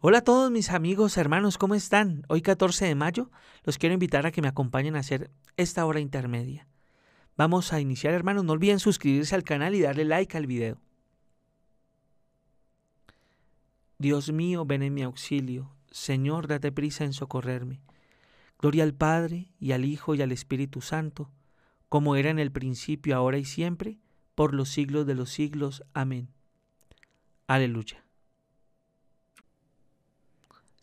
Hola a todos mis amigos, hermanos, ¿cómo están? Hoy 14 de mayo los quiero invitar a que me acompañen a hacer esta hora intermedia. Vamos a iniciar, hermanos, no olviden suscribirse al canal y darle like al video. Dios mío, ven en mi auxilio. Señor, date prisa en socorrerme. Gloria al Padre, y al Hijo, y al Espíritu Santo, como era en el principio, ahora y siempre, por los siglos de los siglos. Amén. Aleluya.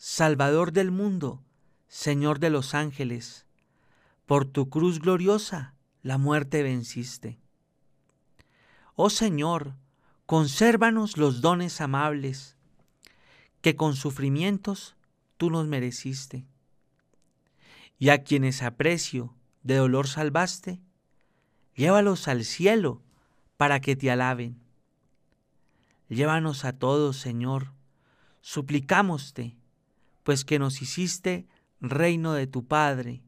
Salvador del mundo, Señor de los ángeles, por tu cruz gloriosa la muerte venciste. Oh Señor, consérvanos los dones amables, que con sufrimientos tú nos mereciste. Y a quienes aprecio de dolor salvaste, llévalos al cielo para que te alaben. Llévanos a todos, Señor, suplicámoste pues que nos hiciste reino de tu Padre.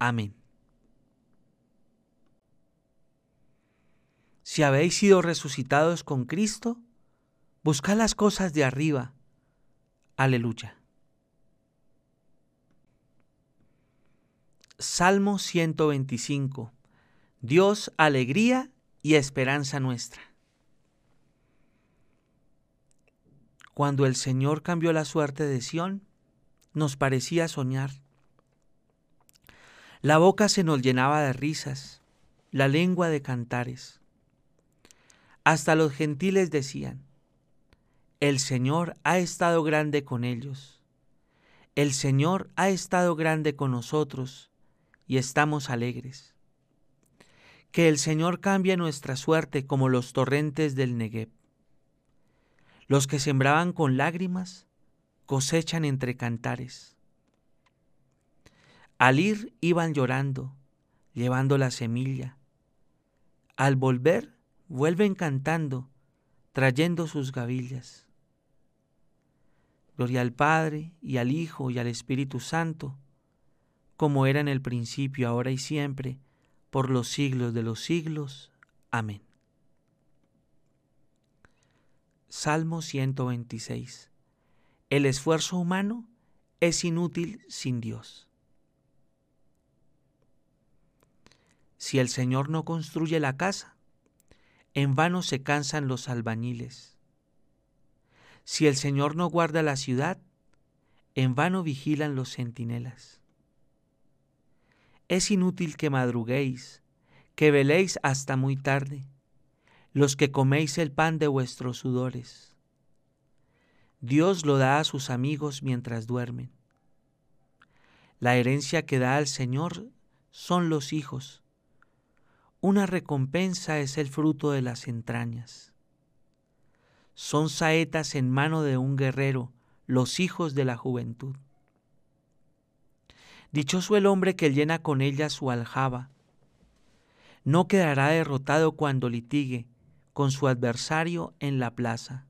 Amén. Si habéis sido resucitados con Cristo, buscad las cosas de arriba. Aleluya. Salmo 125. Dios, alegría y esperanza nuestra. Cuando el Señor cambió la suerte de Sión, nos parecía soñar. La boca se nos llenaba de risas, la lengua de cantares. Hasta los gentiles decían, el Señor ha estado grande con ellos. El Señor ha estado grande con nosotros y estamos alegres. Que el Señor cambie nuestra suerte como los torrentes del Negev. Los que sembraban con lágrimas cosechan entre cantares. Al ir iban llorando, llevando la semilla. Al volver, vuelven cantando, trayendo sus gavillas. Gloria al Padre y al Hijo y al Espíritu Santo, como era en el principio, ahora y siempre, por los siglos de los siglos. Amén. Salmo 126 el esfuerzo humano es inútil sin Dios. Si el Señor no construye la casa, en vano se cansan los albañiles. Si el Señor no guarda la ciudad, en vano vigilan los centinelas. Es inútil que madruguéis, que veléis hasta muy tarde, los que coméis el pan de vuestros sudores Dios lo da a sus amigos mientras duermen. La herencia que da al Señor son los hijos. Una recompensa es el fruto de las entrañas. Son saetas en mano de un guerrero, los hijos de la juventud. Dichoso el hombre que llena con ella su aljaba. No quedará derrotado cuando litigue con su adversario en la plaza.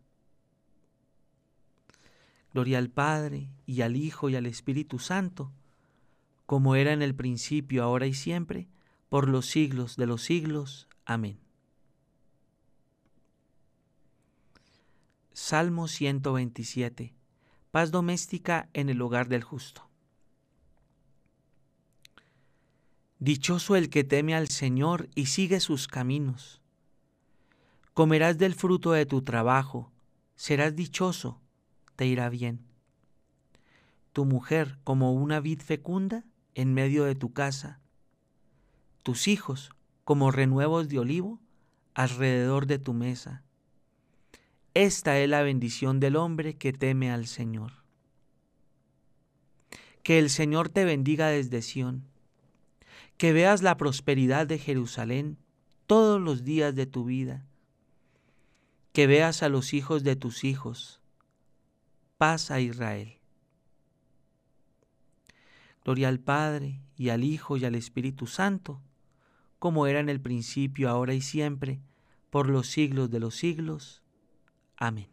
Gloria al Padre y al Hijo y al Espíritu Santo, como era en el principio, ahora y siempre, por los siglos de los siglos. Amén. Salmo 127. Paz doméstica en el hogar del justo. Dichoso el que teme al Señor y sigue sus caminos. Comerás del fruto de tu trabajo, serás dichoso te irá bien. Tu mujer como una vid fecunda en medio de tu casa, tus hijos como renuevos de olivo alrededor de tu mesa. Esta es la bendición del hombre que teme al Señor. Que el Señor te bendiga desde Sión, que veas la prosperidad de Jerusalén todos los días de tu vida, que veas a los hijos de tus hijos, paz a Israel. Gloria al Padre y al Hijo y al Espíritu Santo, como era en el principio, ahora y siempre, por los siglos de los siglos. Amén.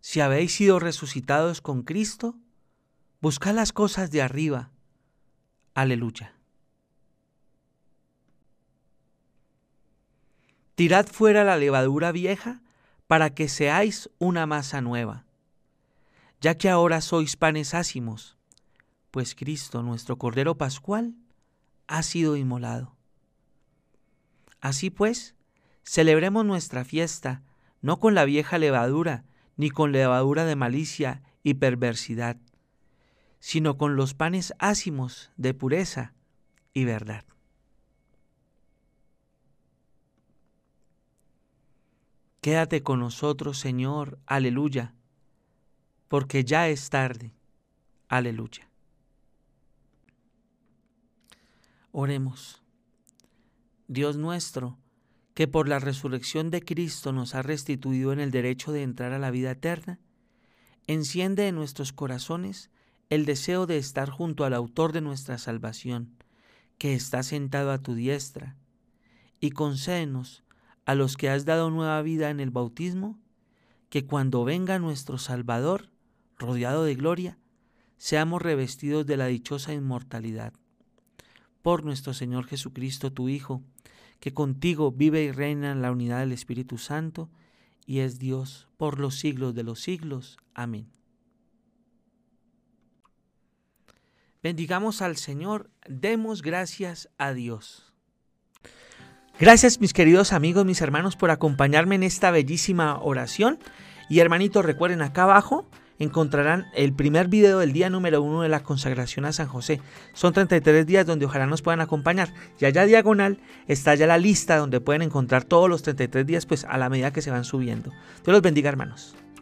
Si habéis sido resucitados con Cristo, buscad las cosas de arriba. Aleluya. Tirad fuera la levadura vieja para que seáis una masa nueva, ya que ahora sois panes ácimos, pues Cristo, nuestro Cordero Pascual, ha sido inmolado. Así pues, celebremos nuestra fiesta, no con la vieja levadura, ni con levadura de malicia y perversidad, sino con los panes ácimos de pureza y verdad. Quédate con nosotros, Señor, aleluya, porque ya es tarde, aleluya. Oremos. Dios nuestro, que por la resurrección de Cristo nos ha restituido en el derecho de entrar a la vida eterna, enciende en nuestros corazones el deseo de estar junto al autor de nuestra salvación, que está sentado a tu diestra, y concédenos a los que has dado nueva vida en el bautismo, que cuando venga nuestro Salvador, rodeado de gloria, seamos revestidos de la dichosa inmortalidad por nuestro Señor Jesucristo, tu Hijo, que contigo vive y reina en la unidad del Espíritu Santo, y es Dios por los siglos de los siglos. Amén. Bendigamos al Señor, demos gracias a Dios. Gracias mis queridos amigos, mis hermanos, por acompañarme en esta bellísima oración. Y hermanitos, recuerden acá abajo encontrarán el primer video del día número uno de la consagración a San José. Son 33 días donde ojalá nos puedan acompañar. Y allá diagonal está ya la lista donde pueden encontrar todos los 33 días pues a la medida que se van subiendo. Dios los bendiga hermanos.